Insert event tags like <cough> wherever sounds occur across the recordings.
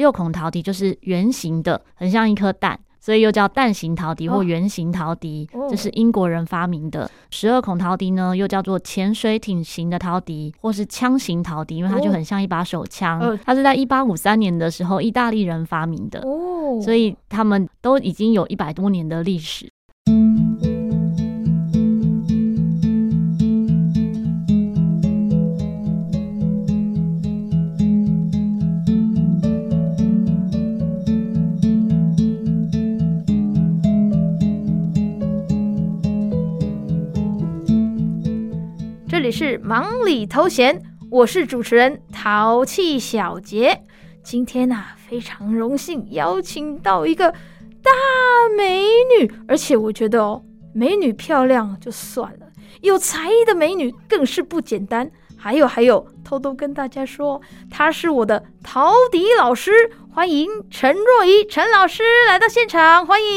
六孔陶笛就是圆形的，很像一颗蛋。所以又叫蛋形陶笛或圆形陶笛，哦，这是英国人发明的。十二孔陶笛呢，又叫做潜水艇型的陶笛，或是枪形陶笛，因为它就很像一把手枪。哦，它是在一八五三年的时候，意大利人发明的。哦，所以他们都已经有一百多年的历史。里是忙里偷闲，我是主持人淘气小杰。今天呐、啊，非常荣幸邀请到一个大美女，而且我觉得哦，美女漂亮就算了，有才艺的美女更是不简单。还有还有，偷偷跟大家说，她是我的陶笛老师，欢迎陈若仪陈老师来到现场，欢迎。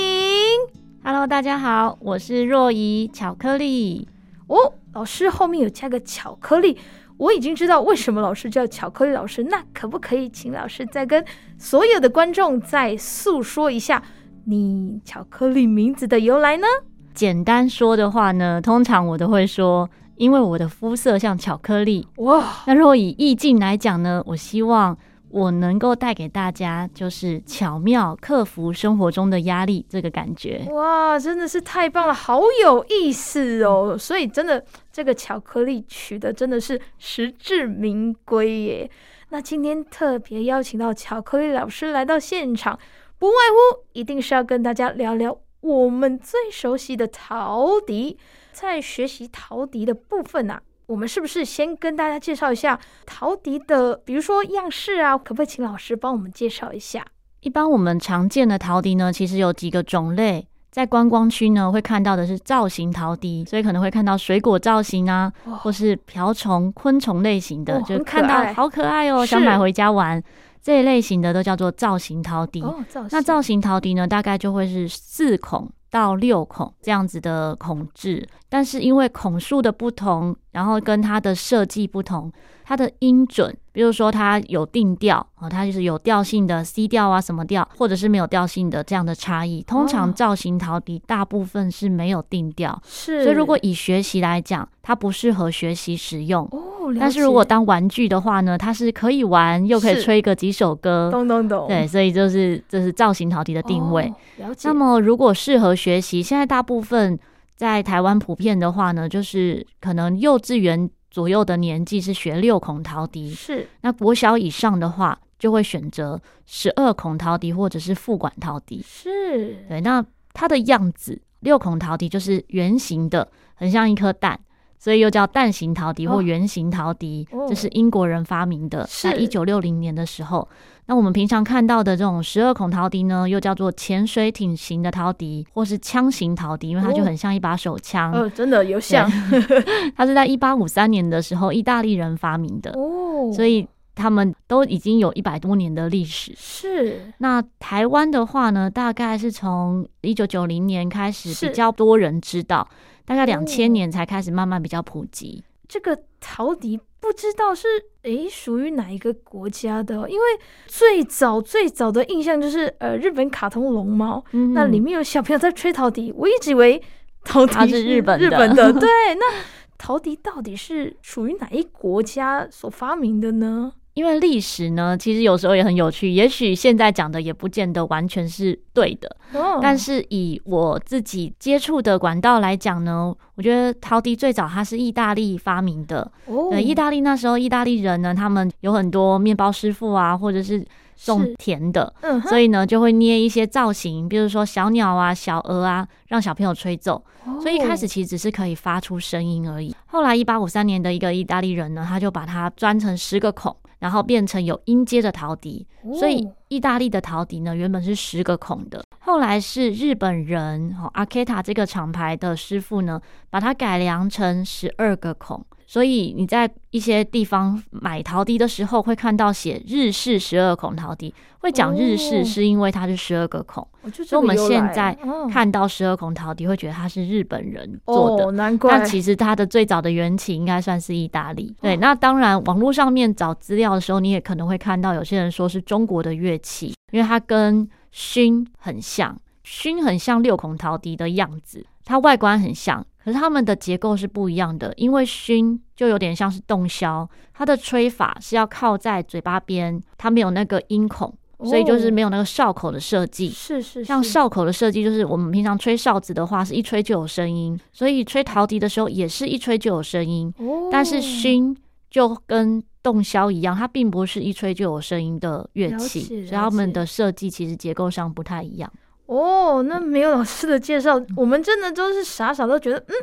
Hello，大家好，我是若仪巧克力。哦。老师后面有加个巧克力，我已经知道为什么老师叫巧克力老师。那可不可以请老师再跟所有的观众再诉说一下你巧克力名字的由来呢？简单说的话呢，通常我都会说，因为我的肤色像巧克力。哇，那如果以意境来讲呢，我希望。我能够带给大家，就是巧妙克服生活中的压力这个感觉。哇，真的是太棒了，好有意思哦！所以真的，这个巧克力取得真的是实至名归耶。那今天特别邀请到巧克力老师来到现场，不外乎一定是要跟大家聊聊我们最熟悉的陶笛。在学习陶笛的部分啊。我们是不是先跟大家介绍一下陶笛的，比如说样式啊？可不可以请老师帮我们介绍一下？一般我们常见的陶笛呢，其实有几个种类。在观光区呢，会看到的是造型陶笛，所以可能会看到水果造型啊，哦、或是瓢虫、昆虫类型的，哦、就看到好可爱哦，想买回家玩。这一类型的都叫做造型陶笛。哦、造型。那造型陶笛呢，大概就会是四孔到六孔这样子的孔制，但是因为孔数的不同，然后跟它的设计不同，它的音准，比如说它有定调啊，它就是有调性的 C 调啊，什么调，或者是没有调性的这样的差异。通常造型陶笛大部分是没有定调，是，所以如果以学习来讲，它不适合学习使用。但是如果当玩具的话呢，它是可以玩，又可以吹个几首歌。咚咚咚。对，所以就是这是造型陶笛的定位。哦，了解。那么如果适合学习，现在大部分在台湾普遍的话呢，就是可能幼稚园左右的年纪是学六孔陶笛。是。那国小以上的话，就会选择十二孔陶笛或者是副管陶笛。是。对，那它的样子，六孔陶笛就是圆形的，很像一颗蛋。所以又叫蛋形陶笛或圆形陶笛，哦，这是英国人发明的，在一九六零年的时候。那我们平常看到的这种十二孔陶笛呢，又叫做潜水艇型的陶笛或是枪型陶笛，因为它就很像一把手枪。哦，真的有像。<laughs> 它是在一八五三年的时候，意大利人发明的。哦，所以他们都已经有一百多年的历史。是。那台湾的话呢，大概是从一九九零年开始比较多人知道。大概两千年才开始慢慢比较普及。这个陶笛不知道是诶属于哪一个国家的？因为最早最早的印象就是呃日本卡通龙猫，嗯，那里面有小朋友在吹陶笛，我一直以为陶笛是日本日本的。<laughs> 对，那陶笛到底是属于哪一国家所发明的呢？因为历史呢，其实有时候也很有趣。也许现在讲的也不见得完全是对的，哦、但是以我自己接触的管道来讲呢，我觉得陶笛最早它是意大利发明的。哦，对，意大利那时候意大利人呢，他们有很多面包师傅啊，或者是种田的，嗯，所以呢就会捏一些造型，比如说小鸟啊、小鹅啊，让小朋友吹奏。哦、所以一开始其实只是可以发出声音而已。后来一八五三年的一个意大利人呢，他就把它钻成十个孔。然后变成有音阶的陶笛，所以意大利的陶笛呢，原本是十个孔的。后来是日本人哈阿凯塔这个厂牌的师傅呢，把它改良成十二个孔。所以你在一些地方买陶笛的时候，会看到写日式十二孔陶笛。会讲日式是因为它是十二个孔，哦、所以我们现在看到十二孔陶笛，会觉得它是日本人做的。哦、难怪。但其实它的最早的缘起应该算是意大利。对，那当然网络上面找资料的时候，你也可能会看到有些人说是中国的乐器，因为它跟埙很像，埙很像六孔陶笛的样子，它外观很像。可是它们的结构是不一样的，因为埙就有点像是洞箫，它的吹法是要靠在嘴巴边，它没有那个音孔，所以就是没有那个哨口的设计。是是，像哨口的设计，就是我们平常吹哨子的话，是一吹就有声音，所以吹陶笛的时候也是一吹就有声音。但是埙就跟洞箫一样，它并不是一吹就有声音的乐器，所以它们的设计其实结构上不太一样。哦，那没有老师的介绍，我们真的都是傻傻都觉得，嗯，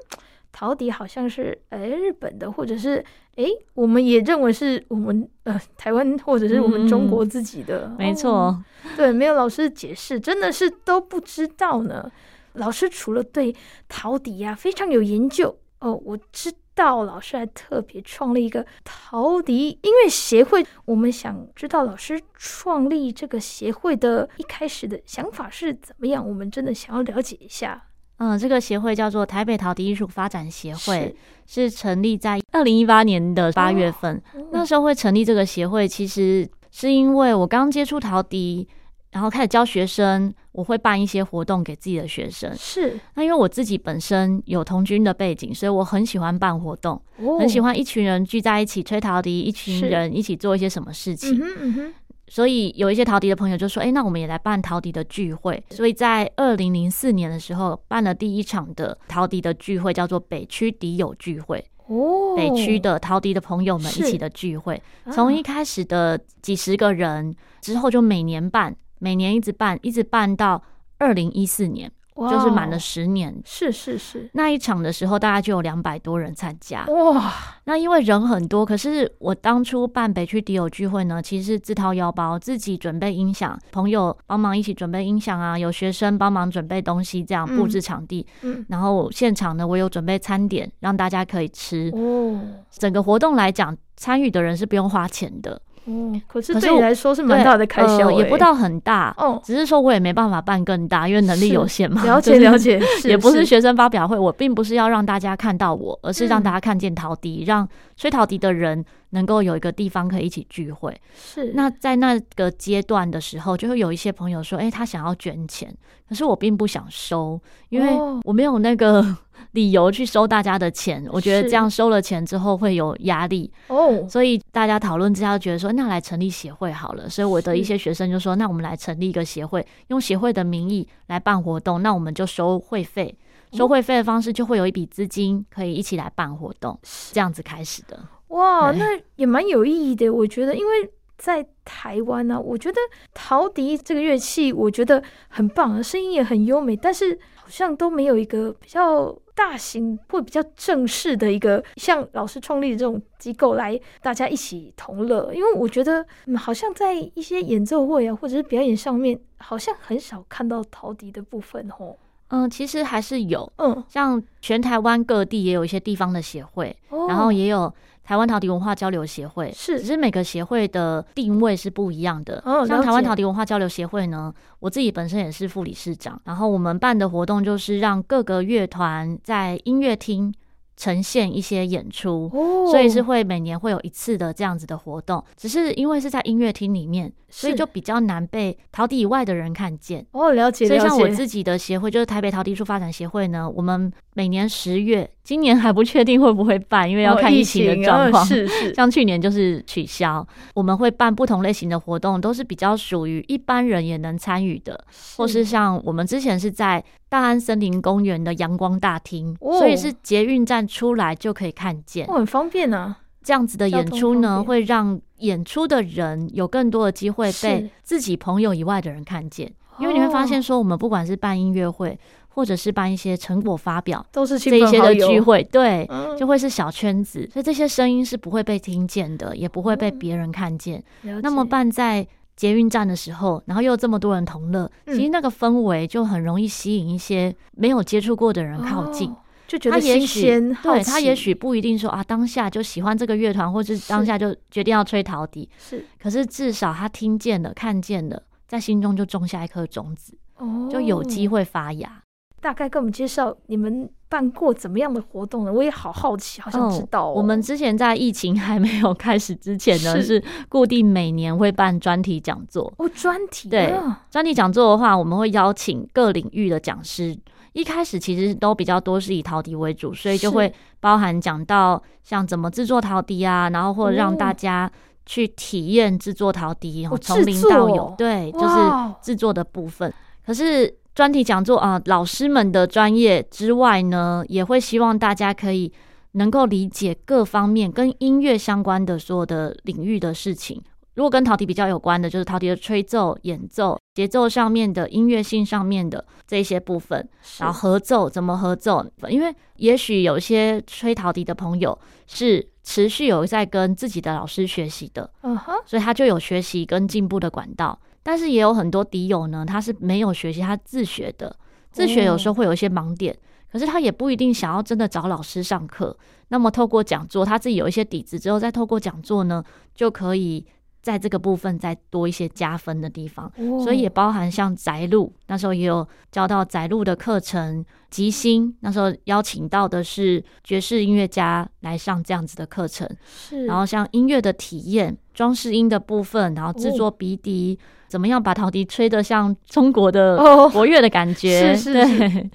陶笛好像是哎日本的，或者是哎我们也认为是我们呃台湾或者是我们中国自己的，嗯、没错、哦，对，没有老师的解释，真的是都不知道呢。老师除了对陶笛呀、啊、非常有研究哦，我知。道老师还特别创立一个陶笛音乐协会，我们想知道老师创立这个协会的一开始的想法是怎么样？我们真的想要了解一下。嗯，这个协会叫做台北陶笛艺术发展协会，是，是成立在二零一八年的八月份。哦。那时候会成立这个协会，其实是因为我刚接触陶笛。然后开始教学生，我会办一些活动给自己的学生。是，那因为我自己本身有童军的背景，所以我很喜欢办活动，哦、很喜欢一群人聚在一起吹陶笛，一群人一起做一些什么事情。嗯嗯哼，所以有一些陶笛的朋友就说：“哎，那我们也来办陶笛的聚会。”所以在二零零四年的时候，办了第一场的陶笛的聚会，叫做北区笛友聚会。哦，北区的陶笛的朋友们一起的聚会，从一开始的几十个人，之后就每年办。每年一直办，一直办到二零一四年，wow, 就是满了十年。是是是，那一场的时候，大概就有两百多人参加。哇，那因为人很多，可是我当初办北区迪友聚会呢，其实是自掏腰包，自己准备音响，朋友帮忙一起准备音响啊，有学生帮忙准备东西，这样布置场地。嗯，然后现场呢，我有准备餐点，让大家可以吃。哦，整个活动来讲，参与的人是不用花钱的。哦，可是对你来说是蛮大的开销，呃，也不到很大哦。只是说我也没办法办更大，因为能力有限嘛。了 <laughs> 解了解，也不是学生发表会，我并不是要让大家看到我，而是让大家看见陶笛，嗯，让吹陶笛的人能够有一个地方可以一起聚会。是。那在那个阶段的时候，就会有一些朋友说：“哎，他想要捐钱，可是我并不想收，因为我没有那个。”理由去收大家的钱，我觉得这样收了钱之后会有压力哦，所以大家讨论之下觉得说，那来成立协会好了。所以我的一些学生就说，那我们来成立一个协会，用协会的名义来办活动，那我们就收会费，收会费的方式就会有一笔资金可以一起来办活动，这样子开始的。哇，那也蛮有意义的，我觉得，因为在台湾呢、啊，我觉得陶笛这个乐器我觉得很棒，声音也很优美，但是好像都没有一个比较。大型会比较正式的一个像老师创立的这种机构来大家一起同乐，因为我觉得嗯，好像在一些演奏会啊或者是表演上面，好像很少看到陶笛的部分哦。嗯，其实还是有，嗯，像全台湾各地也有一些地方的协会，哦，然后也有。台湾陶笛文化交流协会是，只是每个协会的定位是不一样的。哦，像台湾陶笛文化交流协会呢，我自己本身也是副理事长，然后我们办的活动就是让各个乐团在音乐厅。呈现一些演出，所以是会每年会有一次的这样子的活动。只是因为是在音乐厅里面，所以就比较难被陶笛以外的人看见。哦，了解。所以像我自己的协会，就是台北陶笛艺术发展协会呢，我们每年十月，今年还不确定会不会办，因为要看疫情的状况。是是。<laughs> 像去年就是取消。我们会办不同类型的活动，都是比较属于一般人也能参与的，或是像我们之前是在。大安森林公园的阳光大厅，哦，所以是捷运站出来就可以看见，哦，很方便呢。这样子的演出呢，会让演出的人有更多的机会被自己朋友以外的人看见。因为你会发现，说我们不管是办音乐会，或者是办一些成果发表，都是这一些的聚会，对，就会是小圈子，所以这些声音是不会被听见的，也不会被别人看见。那么办在。捷运站的时候，然后又有这么多人同乐，其实那个氛围就很容易吸引一些没有接触过的人靠近。就觉得新鲜，对他也许不一定说啊，当下就喜欢这个乐团，或是当下就决定要吹陶笛，是。可是至少他听见了、看见了，在心中就种下一颗种子，哦，就有机会发芽。大概跟我们介绍你们办过怎么样的活动呢？我也好好奇，好想知道。我们之前在疫情还没有开始之前呢，是，是固定每年会办专题讲座。哦，专题、啊、对专题讲座的话，我们会邀请各领域的讲师。一开始其实都比较多是以陶笛为主，所以就会包含讲到像怎么制作陶笛啊，然后或者让大家去体验制作陶笛，然后从零到有，对，就是制作的部分。可是。专题讲座啊、呃，老师们的专业之外呢，也会希望大家可以能够理解各方面跟音乐相关的所有的领域的事情。如果跟陶笛比较有关的，就是陶笛的吹奏、演奏、节奏上面的音乐性上面的这些部分，然后合奏怎么合奏？因为也许有些吹陶笛的朋友是持续有在跟自己的老师学习的，嗯哼，所以他就有学习跟进步的管道。但是也有很多笛友呢，他是没有学习，他自学的。自学有时候会有一些盲点，可是他也不一定想要真的找老师上课。那么透过讲座，他自己有一些底子之后，再透过讲座呢，就可以在这个部分再多一些加分的地方。所以也包含像宅路，那时候也有教到宅路的课程。吉星那时候邀请到的是爵士音乐家来上这样子的课程。是。然后像音乐的体验、装饰音的部分，然后制作鼻笛。怎么样把陶笛吹得像中国的国乐的感觉？是是，<laughs> 是，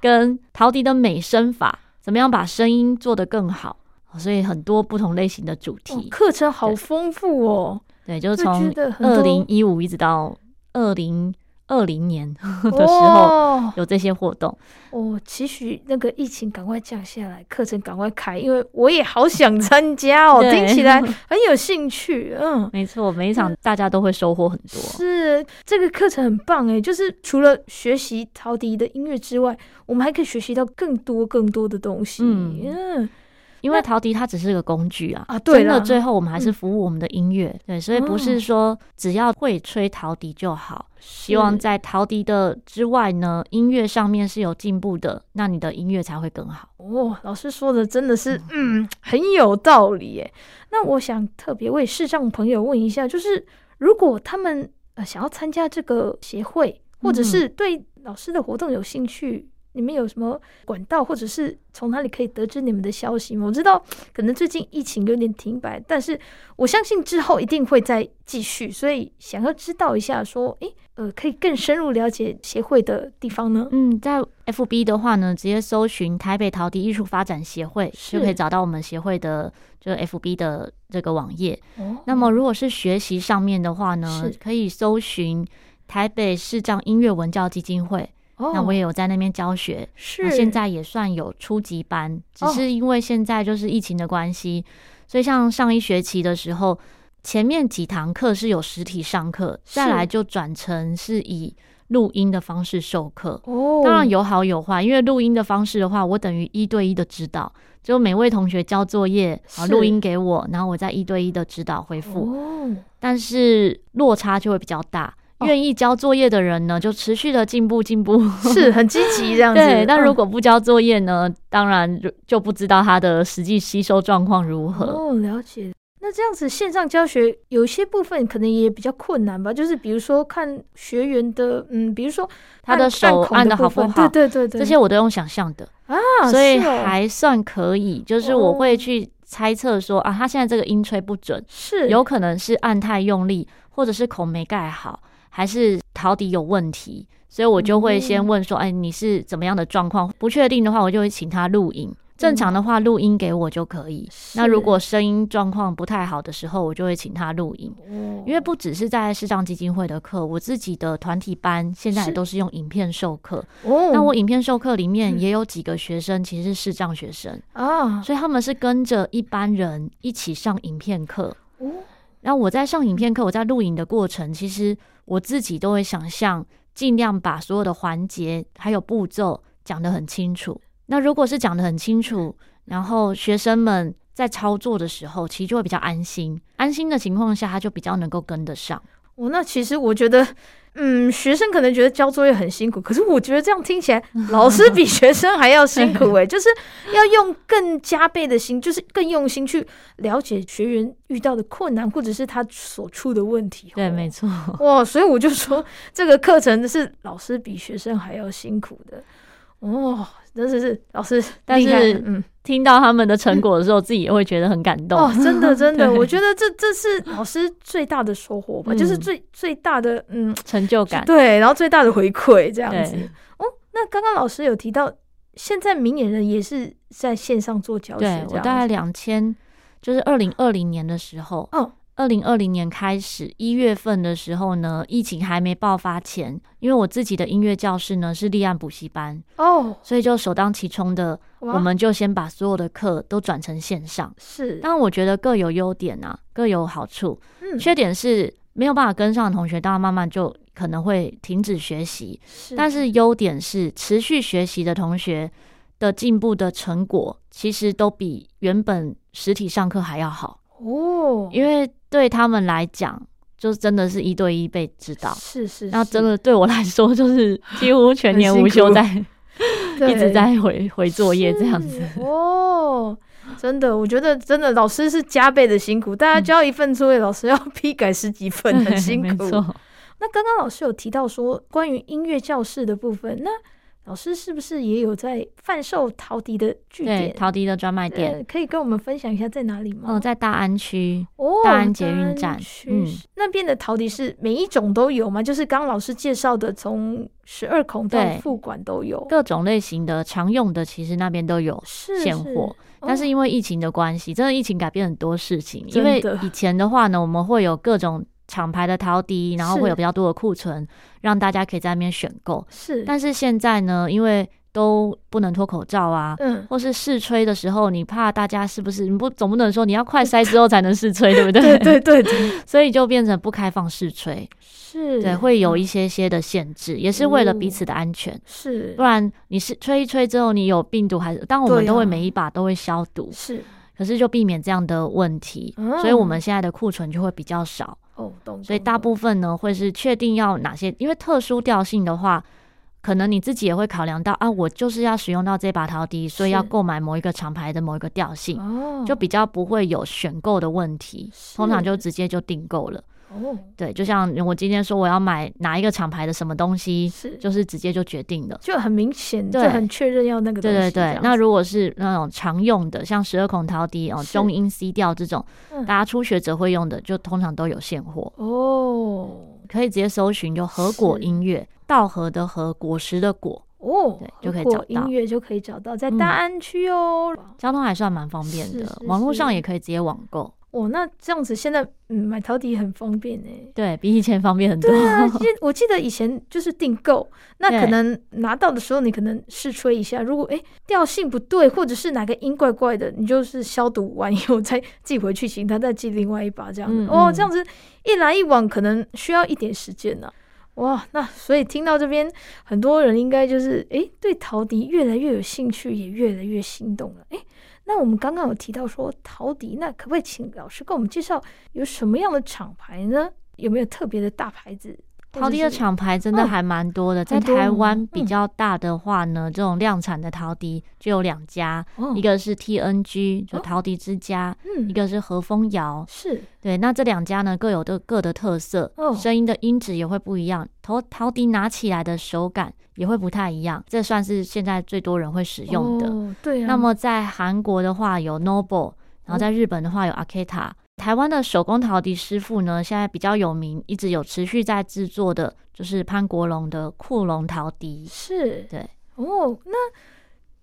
跟陶笛的美声法，怎么样把声音做得更好？所以很多不同类型的主题课程好丰富哦。对，就是从二零一五一直到二零。二零年 <laughs> 的时候有这些活动，哦，期许那个疫情赶快降下来，课程赶快开，因为我也好想参加哦，<laughs> 听起来很有兴趣。嗯，<laughs> 没错，每一场大家都会收获很多。是这个课程很棒哎，就是除了学习陶笛的音乐之外，我们还可以学习到更多更多的东西。嗯。嗯因为陶笛它只是个工具啊，啊，对，真的最后我们还是服务我们的音乐，嗯，对，所以不是说只要会吹陶笛就好。希望在陶笛的之外呢，音乐上面是有进步的，那你的音乐才会更好。哦，老师说的真的是，嗯，嗯，很有道理耶。那我想特别为视障朋友问一下，就是如果他们呃想要参加这个协会，或者是对老师的活动有兴趣。你们有什么管道，或者是从哪里可以得知你们的消息吗？我知道可能最近疫情有点停摆，但是我相信之后一定会再继续，所以想要知道一下，说，诶，呃，可以更深入了解协会的地方呢？嗯，在 FB 的话呢，直接搜寻台北陶笛艺术发展协会，就可以找到我们协会的，就 FB 的这个网页。哦。那么如果是学习上面的话呢，可以搜寻台北视障音乐文教基金会。那我也有在那边教学，是，现在也算有初级班，只是因为现在就是疫情的关系，所以像上一学期的时候，前面几堂课是有实体上课，再来就转成是以录音的方式授课。哦，当然有好有坏，因为录音的方式的话，我等于一对一的指导，就每位同学交作业，然后录音给我，然后我再一对一的指导回复。哦，但是落差就会比较大。愿意交作业的人呢，就持续的进步进步，<laughs> 是很积极这样子。对，但如果不交作业呢，嗯、当然就就不知道他的实际吸收状况如何。哦，了解。那这样子线上教学有些部分可能也比较困难吧？就是比如说看学员的，嗯，比如说他的手按的好不好？对对对对，这些我都用想象的啊，所以还算可以。就是我会去猜测说啊，他现在这个音吹不准，是有可能是按太用力，或者是孔没盖好。还是陶笛有问题，所以我就会先问说：“哎，你是怎么样的状况？”不确定的话，我就会请他录音。正常的话，录音给我就可以。那如果声音状况不太好的时候，我就会请他录音。因为不只是在视障基金会的课，我自己的团体班现在也都是用影片授课。那我影片授课里面也有几个学生其实是视障学生啊，所以他们是跟着一般人一起上影片课。然后我在上影片课，我在录影的过程，其实我自己都会想象，尽量把所有的环节还有步骤讲得很清楚。那如果是讲得很清楚，然后学生们在操作的时候，其实就会比较安心。安心的情况下，他就比较能够跟得上。哦，那其实我觉得嗯，学生可能觉得交作业很辛苦，可是我觉得这样听起来，<laughs> 老师比学生还要辛苦哎，<laughs> 就是要用更加倍的心，就是更用心去了解学员遇到的困难，或者是他所处的问题。对，没错。哇，所以我就说这个课程是老师比学生还要辛苦的。哦，真的是老师，但是嗯，听到他们的成果的时候，自己也会觉得很感动。哦，真的 <laughs> 真的，我觉得这这是 <laughs> 老师最大的收获吧，就是最最大的嗯成就感。对，然后最大的回馈这样子。哦，那刚刚老师有提到，现在明眼人也是在线上做教学，对，我大概两千，就是二零二零年的时候，哦。二零二零年开始，一月份的时候呢，疫情还没爆发前，因为我自己的音乐教室呢是立案补习班哦，所以就首当其冲的，我们就先把所有的课都转成线上。是，但我觉得各有优点啊，各有好处。嗯，缺点是没有办法跟上的同学，当然慢慢就可能会停止学习。是，但是优点是持续学习的同学的进步的成果，其实都比原本实体上课还要好哦，因为。对他们来讲，就真的是一对一被指导，是是，是。那真的对我来说，就是几乎全年无休在，<laughs> 一直在回回作业这样子。哦，真的，我觉得真的老师是加倍的辛苦，大家交一份作业，老师要 <laughs> 批改十几份，很辛苦。那刚刚老师有提到说关于音乐教室的部分，那。老师是不是也有在贩售陶笛的据点？对，陶笛的专卖店，可以跟我们分享一下在哪里吗？哦，在大安区哦，大安捷运站。嗯，那边的陶笛是每一种都有吗？就是刚刚老师介绍的，从十二孔到副管都有，各种类型的常用的，其实那边都有现货。但是因为疫情的关系，真的疫情改变很多事情。因为以前的话呢，我们会有各种。厂牌的陶笛，然后会有比较多的库存，让大家可以在那边选购。是，但是现在呢，因为都不能脱口罩啊，嗯，或是试吹的时候，你怕大家是不是？你不总不能说你要快塞之后才能试吹，<laughs> 对不对？对对对，<laughs> 所以就变成不开放试吹，是对，会有一些些的限制，也是为了彼此的安全。是，不然你是吹一吹之后，你有病毒还是？当我们都会每一把都会消毒，是，可是就避免这样的问题，所以我们现在的库存就会比较少。哦，所以大部分呢会是确定要哪些，因为特殊调性的话，可能你自己也会考量到啊，我就是要使用到这把陶笛，所以要购买某一个厂牌的某一个调性，就比较不会有选购的问题，通常就直接就订购了。哦，对，就像我今天说我要买哪一个厂牌的什么东西，是。就是直接就决定了，就很明显，就很确认要那个东西。对对对，那如果是那种常用的，像十二孔陶笛哦，中音 C 调这种，大家初学者会用的，就通常都有现货。哦，可以直接搜寻，就和果音乐，稻禾的禾，果实的果哦，对，就可以找到。音乐就可以找到，在大安区哦，交通还算蛮方便的，网络上也可以直接网购。哦，那这样子现在嗯买陶笛很方便呢？对，比以前方便很多。对啊，<laughs> 记我记得以前就是订购，那可能拿到的时候你可能试吹一下，如果哎调性不对，或者是哪个音怪怪的，你就是消毒完以后再寄回去，请他再寄另外一把这样子。嗯嗯哦，这样子一来一往可能需要一点时间呢、啊。哇，那所以听到这边，很多人应该就是哎对陶笛越来越有兴趣，也越来越心动了。哎。那我们刚刚有提到说陶笛，那可不可以请老师跟我们介绍有什么样的厂牌呢？有没有特别的大牌子？陶笛的厂牌真的还蛮多的，哦、在台湾比较大的话呢，嗯、这种量产的陶笛就有两家，哦、一个是 TNG，就陶笛之家，嗯、一个是和风窑，是对。那这两家呢各有的各的特色，哦、声音的音质也会不一样，陶陶笛拿起来的手感也会不太一样，这算是现在最多人会使用的。哦、对、啊。那么在韩国的话有 Noble，然后在日本的话有 Aketa。台湾的手工陶笛师傅呢，现在比较有名，一直有持续在制作的，就是潘国龙的库龙陶笛。是，对。哦，那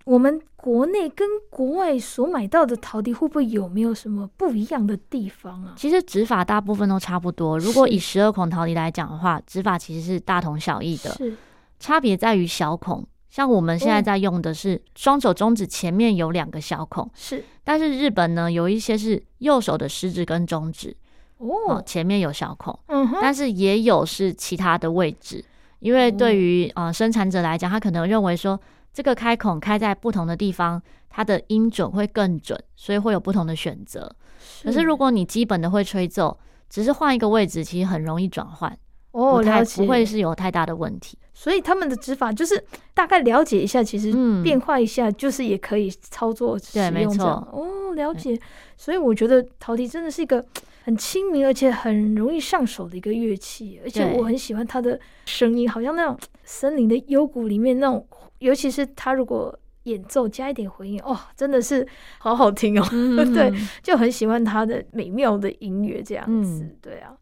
我们国内跟国外所买到的陶笛，会不会有没有什么不一样的地方啊？其实指法大部分都差不多。如果以十二孔陶笛来讲的话，指法其实是大同小异的，是差别在于小孔。像我们现在在用的是双手中指前面有两个小孔，是。但是日本呢，有一些是右手的食指跟中指哦，前面有小孔，嗯哼。但是也有是其他的位置，因为对于呃生产者来讲，他可能认为说这个开孔开在不同的地方，它的音准会更准，所以会有不同的选择。可是如果你基本的会吹奏，只是换一个位置，其实很容易转换。哦，了解，不会是有太大的问题。所以他们的指法就是大概了解一下，其实变化一下，就是也可以操作使用。对，没错。哦，了解。所以我觉得陶笛真的是一个很亲民而且很容易上手的一个乐器，而且我很喜欢它的声音，好像那种森林的幽谷里面那种，尤其是它如果演奏加一点回音，哦，真的是好好听哦。<laughs> 嗯、对，就很喜欢它的美妙的音乐这样子。嗯、对啊。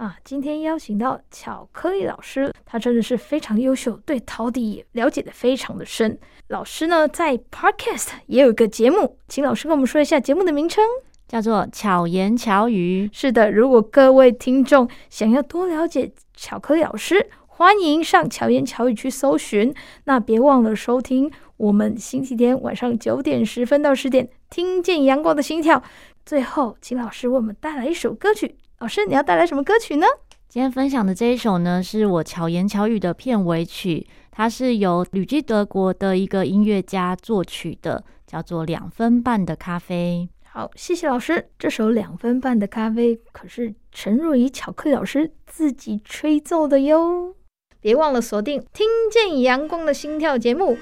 啊，今天邀请到巧克力老师，他真的是非常优秀，对陶笛也了解的非常的深。老师呢，在 Podcast 也有一个节目，请老师跟我们说一下节目的名称，叫做巧言巧语。是的，如果各位听众想要多了解巧克力老师，欢迎上巧言巧语去搜寻。那别忘了收听我们星期天晚上九点十分到十点，听见阳光的心跳。最后，请老师为我们带来一首歌曲。老师，你要带来什么歌曲呢？今天分享的这一首呢，是我巧言巧语的片尾曲，它是由旅居德国的一个音乐家作曲的，叫做《两分半的咖啡》。好，谢谢老师。这首《两分半的咖啡》可是陈若仪巧克力老师自己吹奏的哟。别忘了锁定《听见阳光的心跳》节目，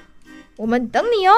我们等你哦。